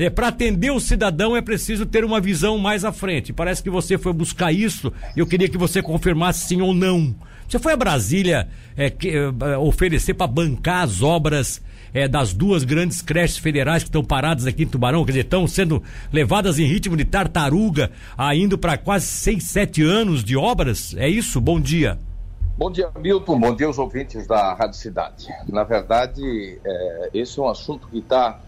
É, Para atender o cidadão é preciso ter uma visão mais à frente. Parece que você foi buscar isso eu queria que você confirmasse sim ou não. Você foi a Brasília é, que, é, oferecer para bancar as obras é, das duas grandes creches federais que estão paradas aqui em Tubarão, quer dizer, estão sendo levadas em ritmo de tartaruga, indo para quase seis, sete anos de obras? É isso? Bom dia. Bom dia, Milton. Bom dia aos ouvintes da Rádio Cidade. Na verdade, é, esse é um assunto que está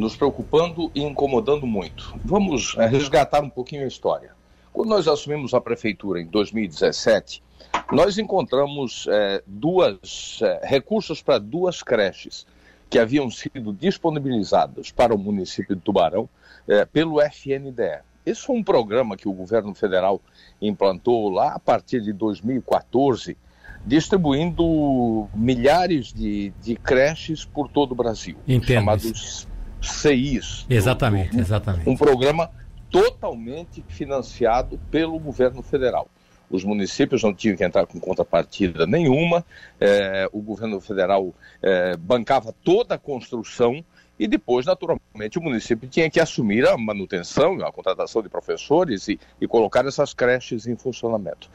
nos preocupando e incomodando muito. Vamos é, resgatar um pouquinho a história. Quando nós assumimos a prefeitura em 2017, nós encontramos é, duas é, recursos para duas creches que haviam sido disponibilizados para o município de Tubarão é, pelo FNDE. Esse foi um programa que o governo federal implantou lá a partir de 2014, distribuindo milhares de, de creches por todo o Brasil, Entendo. chamados CIs. Exatamente, exatamente. Um programa totalmente financiado pelo governo federal. Os municípios não tinham que entrar com contrapartida nenhuma, é, o governo federal é, bancava toda a construção e depois, naturalmente, o município tinha que assumir a manutenção, a contratação de professores e, e colocar essas creches em funcionamento.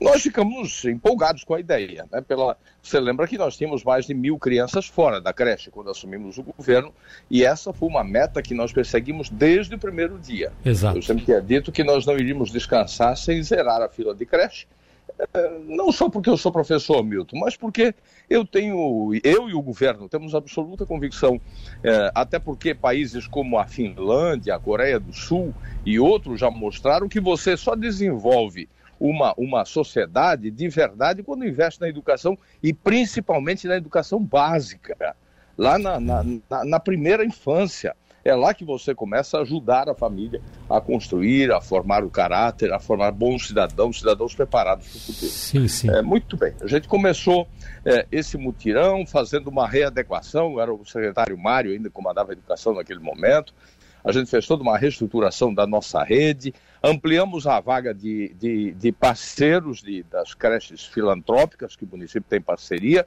Nós ficamos empolgados com a ideia. Né? Pela... Você lembra que nós tínhamos mais de mil crianças fora da creche quando assumimos o governo, e essa foi uma meta que nós perseguimos desde o primeiro dia. Exato. Eu sempre tinha dito que nós não iríamos descansar sem zerar a fila de creche. Eh, Não só porque eu sou professor, Milton, mas porque eu tenho, eu e o governo temos absoluta convicção, eh, até porque países como a Finlândia, a Coreia do Sul e outros já mostraram que você só desenvolve uma, uma sociedade de verdade quando investe na educação e principalmente na educação básica, lá na, na, na, na primeira infância. É lá que você começa a ajudar a família a construir, a formar o caráter, a formar bons cidadãos, cidadãos preparados para o futuro. Sim, sim. É, muito bem. A gente começou é, esse mutirão fazendo uma readequação. Era o secretário Mário ainda comandava a educação naquele momento. A gente fez toda uma reestruturação da nossa rede, ampliamos a vaga de, de, de parceiros de, das creches filantrópicas que o município tem parceria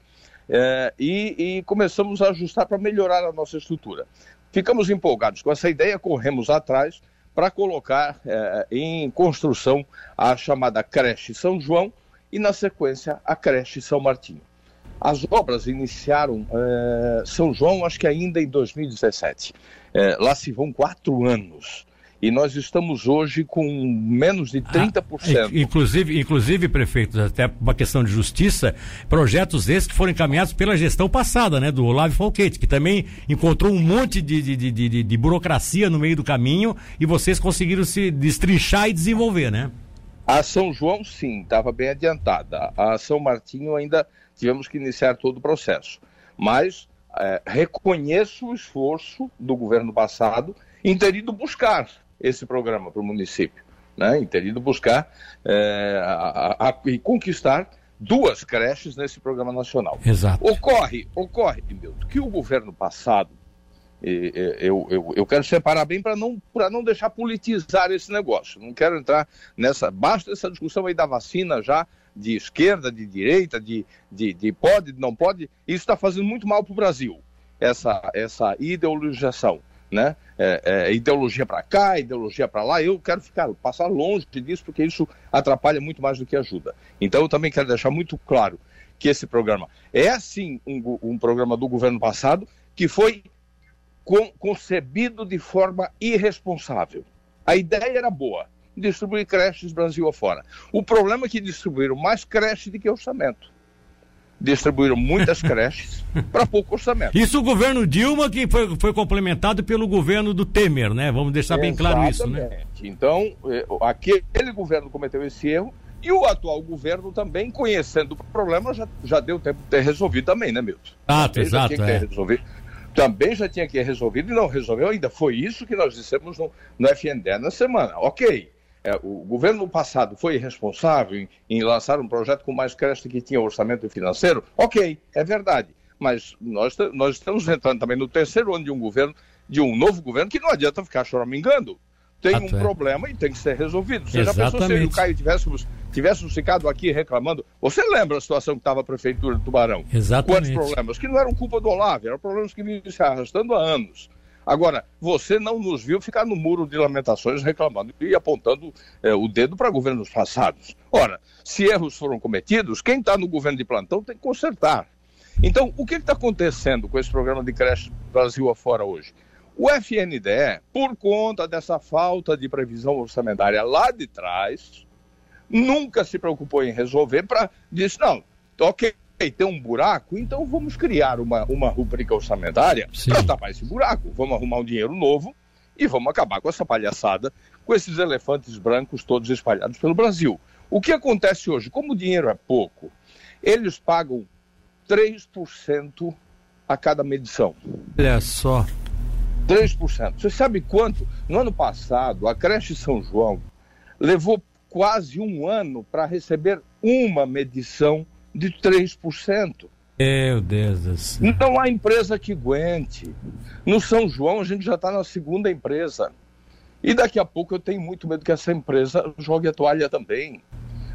é, e, e começamos a ajustar para melhorar a nossa estrutura. Ficamos empolgados com essa ideia, corremos atrás para colocar é, em construção a chamada creche São João e, na sequência, a creche São Martinho. As obras iniciaram é, São João, acho que ainda em 2017. É, lá se vão quatro anos. E nós estamos hoje com menos de 30%. Ah, inclusive, inclusive, prefeito, até uma questão de justiça, projetos esses que foram encaminhados pela gestão passada, né, do Olavo Falquete, que também encontrou um monte de, de, de, de, de burocracia no meio do caminho e vocês conseguiram se destrinchar e desenvolver, né? A São João, sim, estava bem adiantada. A São Martinho ainda tivemos que iniciar todo o processo. Mas é, reconheço o esforço do governo passado em ter ido buscar esse programa para o município, né? em ter ido buscar é, a, a, e conquistar duas creches nesse programa nacional. Exato. Ocorre, ocorre, Milton, que o governo passado, eu, eu, eu quero separar bem para não, não deixar politizar esse negócio. Não quero entrar nessa. Basta essa discussão aí da vacina já, de esquerda, de direita, de, de, de pode, não pode. Isso está fazendo muito mal para o Brasil, essa, essa ideologização né? É, é, ideologia para cá, ideologia para lá. Eu quero ficar, passar longe disso, porque isso atrapalha muito mais do que ajuda. Então, eu também quero deixar muito claro que esse programa é, sim, um, um programa do governo passado que foi con concebido de forma irresponsável. A ideia era boa, distribuir creches Brasil afora. O problema é que distribuíram mais creches do que orçamento distribuíram muitas creches para pouco orçamento. Isso o governo Dilma que foi, foi complementado pelo governo do Temer, né? Vamos deixar bem claro isso, né? Então, aquele governo cometeu esse erro e o atual governo também, conhecendo o problema, já, já deu tempo de ter resolvido também, né, Milton? Ah, exato, é. resolvido. Também já tinha que ter resolvido e não resolveu ainda. Foi isso que nós dissemos no, no FNDE na semana. Ok, o governo passado foi irresponsável em, em, lançar um projeto com mais crédito que tinha orçamento financeiro? Ok, é verdade. Mas nós, nós estamos entrando também no terceiro ano de um governo, de um novo governo, que não adianta ficar choramingando. Tem Até. um problema e tem que ser resolvido. Você Exatamente. já pensou se e o Caio tivéssemos, tivéssemos ficado aqui reclamando? Você lembra a situação que estava a Prefeitura de Tubarão? Exatamente. Quantos problemas? Que não eram culpa do Olavo, eram problemas que vinham se arrastando há anos. Agora, você não nos viu ficar no muro de lamentações reclamando e apontando é, o dedo para governos passados. Ora, se erros foram cometidos, quem está no governo de plantão tem que consertar. Então, o que está acontecendo com esse programa de creche Brasil afora hoje? O FNDE, por conta dessa falta de previsão orçamentária lá de trás, nunca se preocupou em resolver para disse, não, ok, tem um buraco, então vamos criar uma, uma rubrica orçamentária para tapar esse buraco. Vamos arrumar um dinheiro novo e vamos acabar com essa palhaçada, com esses elefantes brancos todos espalhados pelo Brasil. O que acontece hoje? Como o dinheiro é pouco, eles pagam 3% a cada medição. Olha só. 3%. Você sabe quanto? No ano passado, a creche São João levou quase um ano para receber uma medição de 3%. Meu Deus do céu. Não há empresa que aguente. No São João, a gente já está na segunda empresa. E daqui a pouco eu tenho muito medo que essa empresa jogue a toalha também.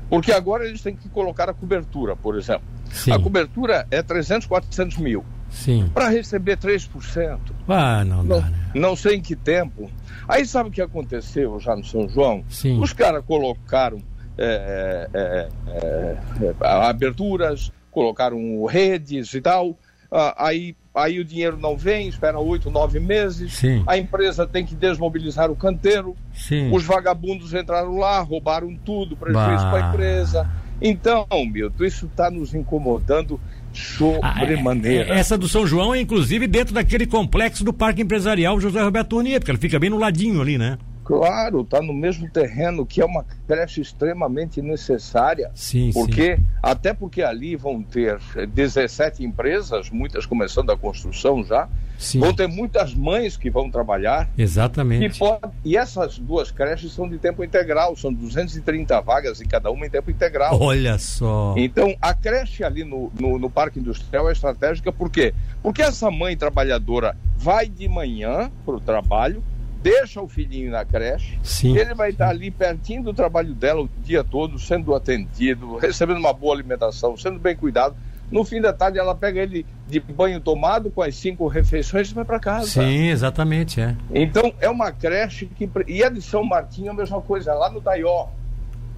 Porque agora eles têm que colocar a cobertura, por exemplo. Sim. A cobertura é 300, 400 mil. Sim. Para receber 3%. Ah, não dá, não, né? não sei em que tempo. Aí sabe o que aconteceu já no São João? Sim. Os caras colocaram é, é, é, é, aberturas, colocaram redes e tal. Ah, aí, aí o dinheiro não vem, espera oito, nove meses. Sim. A empresa tem que desmobilizar o canteiro. Sim. Os vagabundos entraram lá, roubaram tudo, prejuízo para a empresa. Então, Milton, isso está nos incomodando sobremaneira. Ah, é, essa do São João é inclusive dentro daquele complexo do Parque Empresarial José Roberto Urnia, porque ela fica bem no ladinho ali, né? Claro, está no mesmo terreno que é uma creche extremamente necessária. Sim, porque, sim. Até porque ali vão ter 17 empresas, muitas começando a construção já. Sim. Vão ter muitas mães que vão trabalhar. Exatamente. E, pode, e essas duas creches são de tempo integral, são 230 vagas em cada uma em tempo integral. Olha só. Então, a creche ali no, no, no Parque Industrial é estratégica por quê? Porque essa mãe trabalhadora vai de manhã para o trabalho, deixa o filhinho na creche, Sim. ele vai estar ali pertinho do trabalho dela o dia todo, sendo atendido, recebendo uma boa alimentação, sendo bem cuidado. No fim da tarde, ela pega ele de banho tomado com as cinco refeições e vai para casa. Sim, exatamente, é. Então, é uma creche que. E a de São Martinho é a mesma coisa, lá no Taió.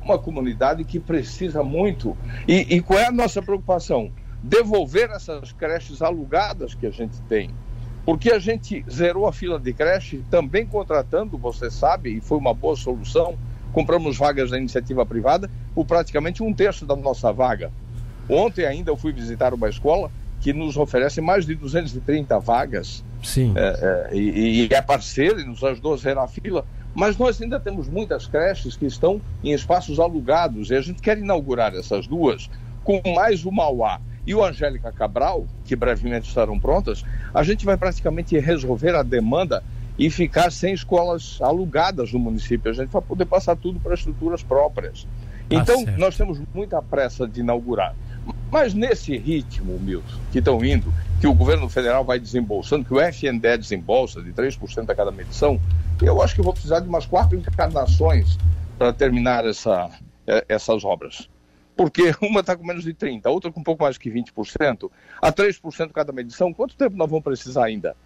Uma comunidade que precisa muito. E, e qual é a nossa preocupação? Devolver essas creches alugadas que a gente tem. Porque a gente zerou a fila de creche também contratando, você sabe, e foi uma boa solução. Compramos vagas da iniciativa privada por praticamente um terço da nossa vaga. Ontem ainda eu fui visitar uma escola que nos oferece mais de 230 vagas. Sim. É, é, e, e, é parceiro e nos ajudou a zerar a fila. Mas nós ainda temos muitas creches que estão em espaços alugados e a gente quer inaugurar essas duas com mais o Mauá e o Angélica Cabral, que brevemente estarão prontas, a gente vai praticamente resolver a demanda e ficar sem escolas alugadas no município. A gente vai poder passar tudo para estruturas próprias. Tá então, certo. nós temos muita pressa de inaugurar. Mas nesse ritmo, Milton, que estão indo, que o governo federal vai desembolsando, que o FNDE desembolsa de 3% a cada medição, eu acho que vou precisar de umas quatro encarnações para terminar essa, eh, essas obras porque uma está com menos de 30%, a outra com um pouco mais que 20%, a 3% cada medição, quanto tempo nós vamos precisar ainda?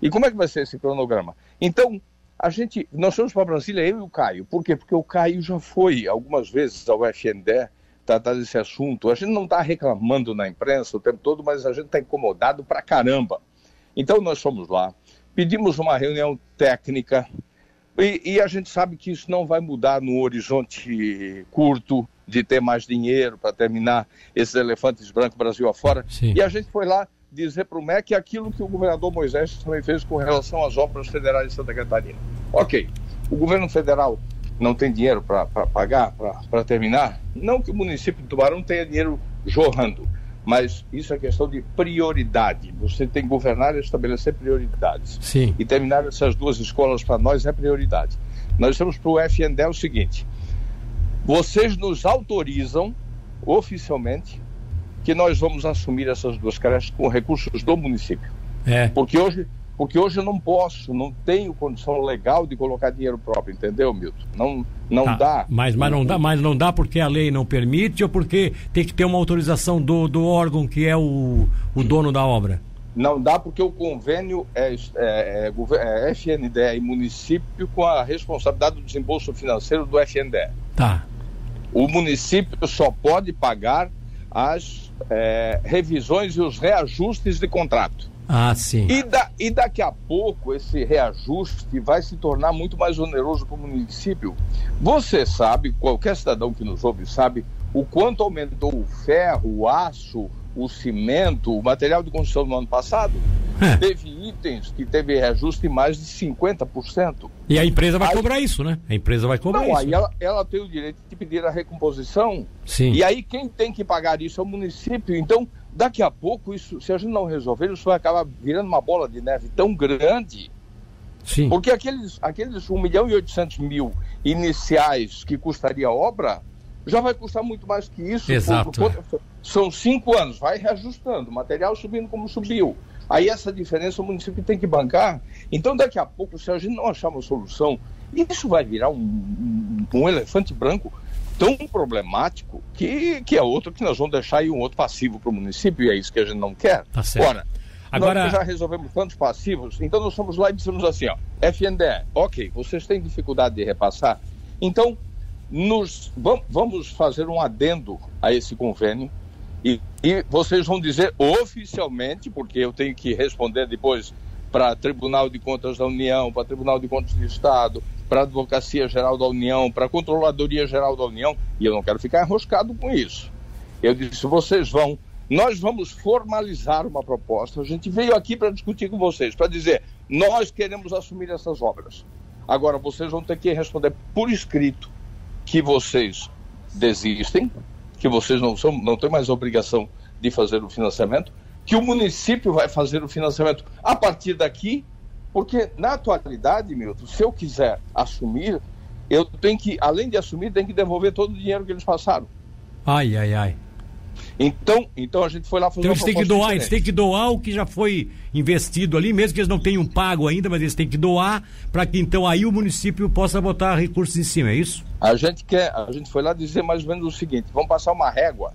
E como é que vai ser esse cronograma? Então, a gente, nós fomos para Brasília, eu e o Caio. Por quê? Porque o Caio já foi algumas vezes ao FNDE tratar desse assunto. A gente não está reclamando na imprensa o tempo todo, mas a gente está incomodado pra caramba. Então nós fomos lá, pedimos uma reunião técnica e, e a gente sabe que isso não vai mudar no horizonte curto, de ter mais dinheiro para terminar esses elefantes brancos Brasil afora. Sim. E a gente foi lá dizer para o MEC aquilo que o governador Moisés também fez com relação às obras federais de Santa Catarina. Ok, o governo federal não tem dinheiro para pagar, para terminar? Não que o município de Tubarão tenha dinheiro jorrando, mas isso é questão de prioridade. Você tem que governar e estabelecer prioridades. Sim. E terminar essas duas escolas para nós é prioridade. Nós temos para o FNDE o seguinte: vocês nos autorizam oficialmente que nós vamos assumir essas duas creches com recursos do município. É. Porque hoje, porque hoje eu não posso, não tenho condição legal de colocar dinheiro próprio, entendeu, Milton? Não, não tá, dá. Mas, mas não dá, mas não dá porque a lei não permite ou porque tem que ter uma autorização do, do órgão que é o, o dono da obra? Não dá porque o convênio é, é, é, é FNDE e município com a responsabilidade do desembolso financeiro do FNDE. Tá. O município só pode pagar as é, revisões e os reajustes de contrato. Ah, sim. E, da, e daqui a pouco esse reajuste vai se tornar muito mais oneroso para o município. Você sabe, qualquer cidadão que nos ouve sabe, o quanto aumentou o ferro, o aço, o cimento, o material de construção no ano passado, é. teve itens que teve reajuste mais de 50%. E a empresa vai aí, cobrar isso, né? A empresa vai cobrar não, isso. Aí ela, ela, tem o direito de pedir a recomposição. Sim. E aí quem tem que pagar isso é o município. Então, daqui a pouco, isso, se a gente não resolver, isso vai acabar virando uma bola de neve tão grande. Sim. Porque aqueles, aqueles 1 milhão e 800 mil iniciais que custaria a obra, já vai custar muito mais que isso. Exato. Por, por, são cinco anos, vai reajustando, material subindo como subiu. Aí essa diferença o município tem que bancar. Então, daqui a pouco, se a gente não achar uma solução, isso vai virar um, um, um elefante branco tão problemático que, que é outro que nós vamos deixar aí um outro passivo para o município, e é isso que a gente não quer. Tá certo. Ora, Agora... Nós já resolvemos tantos passivos, então nós somos lá e dizemos assim, ó, FNDE, ok, vocês têm dificuldade de repassar, então nos, vamos fazer um adendo a esse convênio e, e vocês vão dizer oficialmente, porque eu tenho que responder depois para Tribunal de Contas da União, para Tribunal de Contas do Estado, para Advocacia Geral da União, para Controladoria Geral da União, e eu não quero ficar enroscado com isso. Eu disse: vocês vão, nós vamos formalizar uma proposta. A gente veio aqui para discutir com vocês, para dizer: nós queremos assumir essas obras. Agora, vocês vão ter que responder por escrito que vocês desistem, que vocês não, são, não têm mais obrigação de fazer o financiamento, que o município vai fazer o financiamento a partir daqui, porque na atualidade, Milton, se eu quiser assumir, eu tenho que, além de assumir, tenho que devolver todo o dinheiro que eles passaram. Ai, ai, ai. Então, então a gente foi lá fazer então eles têm que doar, eles têm que doar o que já foi investido ali, mesmo que eles não tenham pago ainda, mas eles têm que doar para que então aí o município possa botar recursos em cima, é isso? A gente quer, a gente foi lá dizer mais ou menos o seguinte: vamos passar uma régua.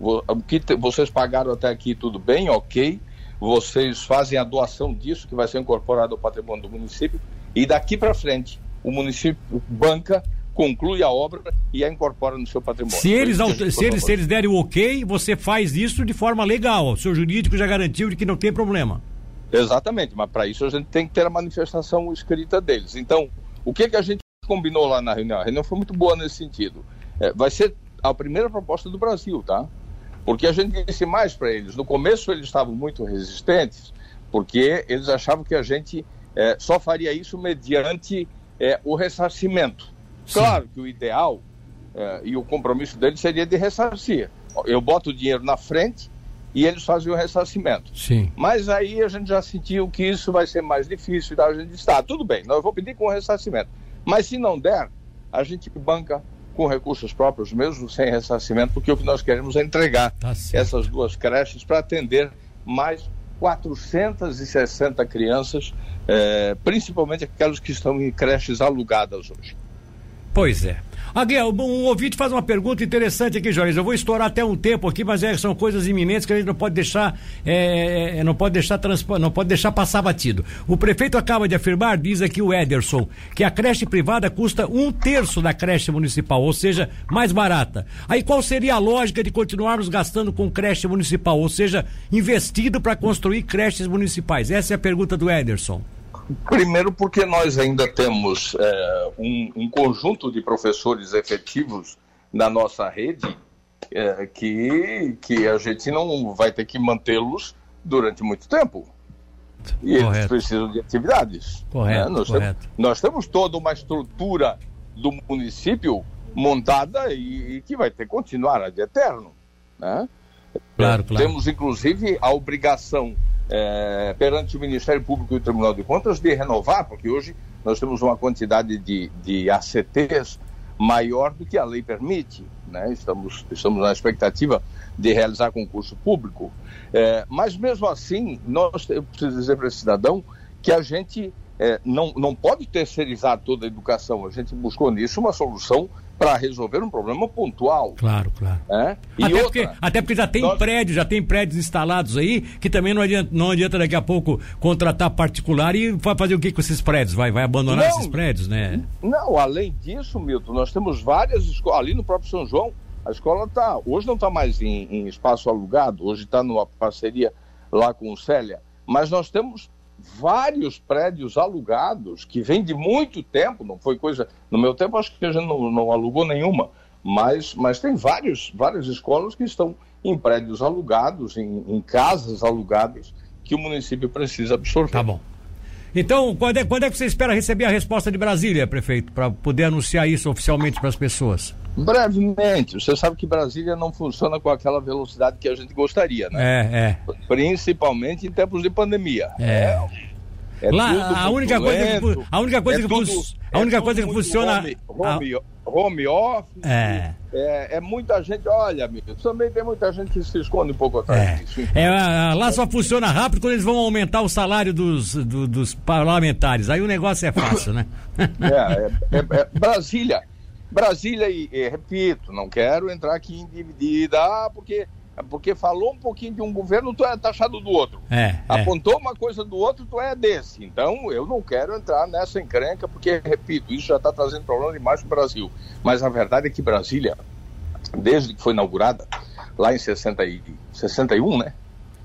O que vocês pagaram até aqui tudo bem, ok. Vocês fazem a doação disso que vai ser incorporado ao patrimônio do município e daqui para frente o município banca conclui a obra e a incorpora no seu patrimônio. Se eles, se eles, se eles derem o ok, você faz isso de forma legal. O seu jurídico já garantiu de que não tem problema. Exatamente, mas para isso a gente tem que ter a manifestação escrita deles. Então, o que, que a gente combinou lá na reunião? A reunião foi muito boa nesse sentido. É, vai ser a primeira proposta do Brasil, tá? Porque a gente disse mais para eles. No começo eles estavam muito resistentes, porque eles achavam que a gente é, só faria isso mediante é, o ressarcimento. Claro que o ideal é, e o compromisso deles seria de ressarcir. Eu boto o dinheiro na frente e eles fazem o ressarcimento. Sim. Mas aí a gente já sentiu que isso vai ser mais difícil e a gente está, tudo bem, eu vou pedir com o ressarcimento. Mas se não der, a gente banca com recursos próprios, mesmo sem ressarcimento, porque o que nós queremos é entregar tá essas duas creches para atender mais 460 crianças, eh, principalmente aquelas que estão em creches alugadas hoje. Pois é. Aguel, um ouvinte faz uma pergunta interessante aqui, Jorge. Eu vou estourar até um tempo aqui, mas é, são coisas iminentes que a gente não pode deixar, é, é não pode deixar não pode deixar passar batido. O prefeito acaba de afirmar, diz aqui o Ederson, que a creche privada custa um terço da creche municipal, ou seja, mais barata. Aí qual seria a lógica de continuarmos gastando com creche municipal, ou seja, investido para construir creches municipais? Essa é a pergunta do Ederson. Primeiro, porque nós ainda temos é, um, um, conjunto de professores efetivos na nossa rede é, que, que a gente não vai ter que mantê-los durante muito tempo. E correto. eles precisam de atividades. Correto, né? nós, correto. Temos, nós temos toda uma estrutura do município montada e, e que vai ter que continuar de eterno. Né? Claro, claro. Temos, inclusive, a obrigação é, perante o Ministério Público e o Tribunal de Contas de renovar, porque hoje nós temos uma quantidade de, de ACTs maior do que a lei permite. Né? Estamos, estamos na expectativa de realizar concurso público. É, mas mesmo assim, nós, eu preciso dizer para esse cidadão que a gente é, não, não pode terceirizar toda a educação. A gente buscou nisso uma solução para resolver um problema pontual. Claro, claro. É? Até, outra, porque, até porque já tem nós... prédios, já tem prédios instalados aí, que também não adianta, não adianta daqui a pouco contratar particular e vai fazer o que com esses prédios? Vai, vai abandonar não, esses prédios, né? Não, além disso, Milton, nós temos várias escolas, ali no próprio São João, a escola está, hoje não está mais em, em espaço alugado, hoje está numa parceria lá com o Célia, mas nós temos vários prédios alugados que vêm de muito tempo, não foi coisa. No meu tempo, acho que a gente não, não alugou nenhuma, mas, mas tem vários, várias escolas que estão em prédios alugados, em, em casas alugadas, que o município precisa absorver. Tá bom. Então, quando é, quando é que você espera receber a resposta de Brasília, prefeito, para poder anunciar isso oficialmente para as pessoas? Brevemente. Você sabe que Brasília não funciona com aquela velocidade que a gente gostaria, né? É, é. Principalmente em tempos de pandemia. É. é Lá, a única, coisa que, a única coisa é que, tudo, a única é coisa que funciona. Home, home, home office. É. é. É, muita gente, olha, amigo, também tem muita gente que se esconde um pouco atrás é. disso. É, lá só funciona rápido quando eles vão aumentar o salário dos, do, dos parlamentares. Aí o negócio é fácil, né? é, é, é Brasília Brasília, e, e, repito, não quero entrar aqui em dividida, ah, porque, porque falou um pouquinho de um governo, tu é taxado do outro. É, é. Apontou é. uma coisa do outro, tu é desse. Então, eu não quero entrar nessa encrenca, porque, repito, isso já está trazendo problema demais para o Brasil. Mas a verdade é que Brasília, desde que foi inaugurada, lá em 60 e, 61, né?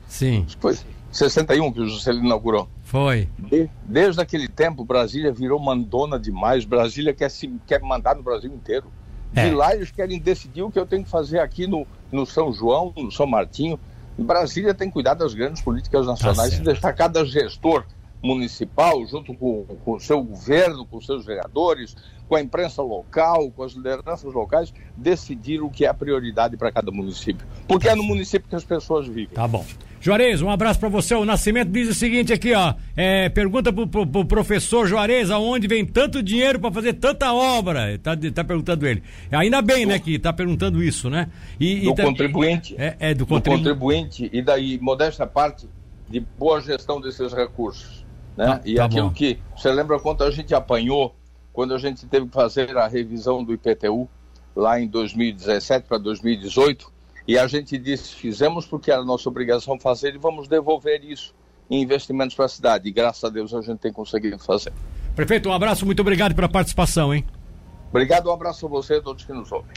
Sim. Foi 61 que o Juscelino inaugurou. Foi. De, desde aquele tempo, Brasília virou mandona demais. Brasília quer, se, quer mandar no Brasil inteiro. É. De lá eles querem decidir o que eu tenho que fazer aqui no, no São João, no São Martinho. Brasília tem que cuidar das grandes políticas nacionais tá e deixar cada gestor municipal, junto com, com o seu governo, com seus vereadores, com a imprensa local, com as lideranças locais, decidir o que é a prioridade para cada município. Porque é no município que as pessoas vivem. Tá bom. Juarez, um abraço para você. O Nascimento diz o seguinte aqui, ó. É, pergunta pro, pro, pro, professor Juarez aonde vem tanto dinheiro para fazer tanta obra. Tá, tá perguntando ele. Ainda bem, do, né, que tá perguntando isso, né? E, do e, tá- contribuinte. É, é do, contribu... do contribuinte. E daí, modesta parte, de boa gestão desses recursos. Né? Tá, e tá aquilo bom. que. Você lembra quanto a gente apanhou quando a gente teve que fazer a revisão do IPTU lá em 2017 para 2018? E a gente disse, fizemos porque era nossa obrigação fazer e vamos devolver isso em investimentos para a cidade. E graças a Deus a gente tem conseguido fazer. Prefeito, um abraço, muito obrigado pela participação, hein? Obrigado, um abraço a você e a todos que nos ouvem.